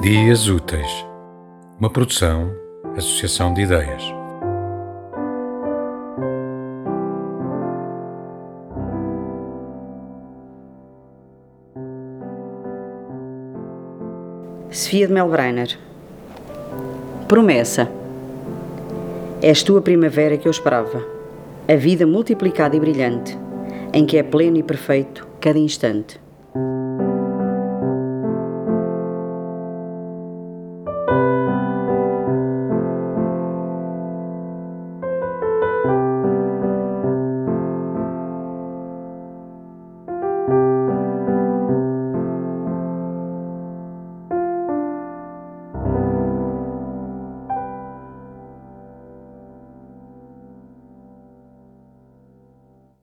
Dias Úteis, uma produção, associação de ideias. Sofia de Melbrenner. Promessa És tu a primavera que eu esperava, a vida multiplicada e brilhante, em que é pleno e perfeito cada instante.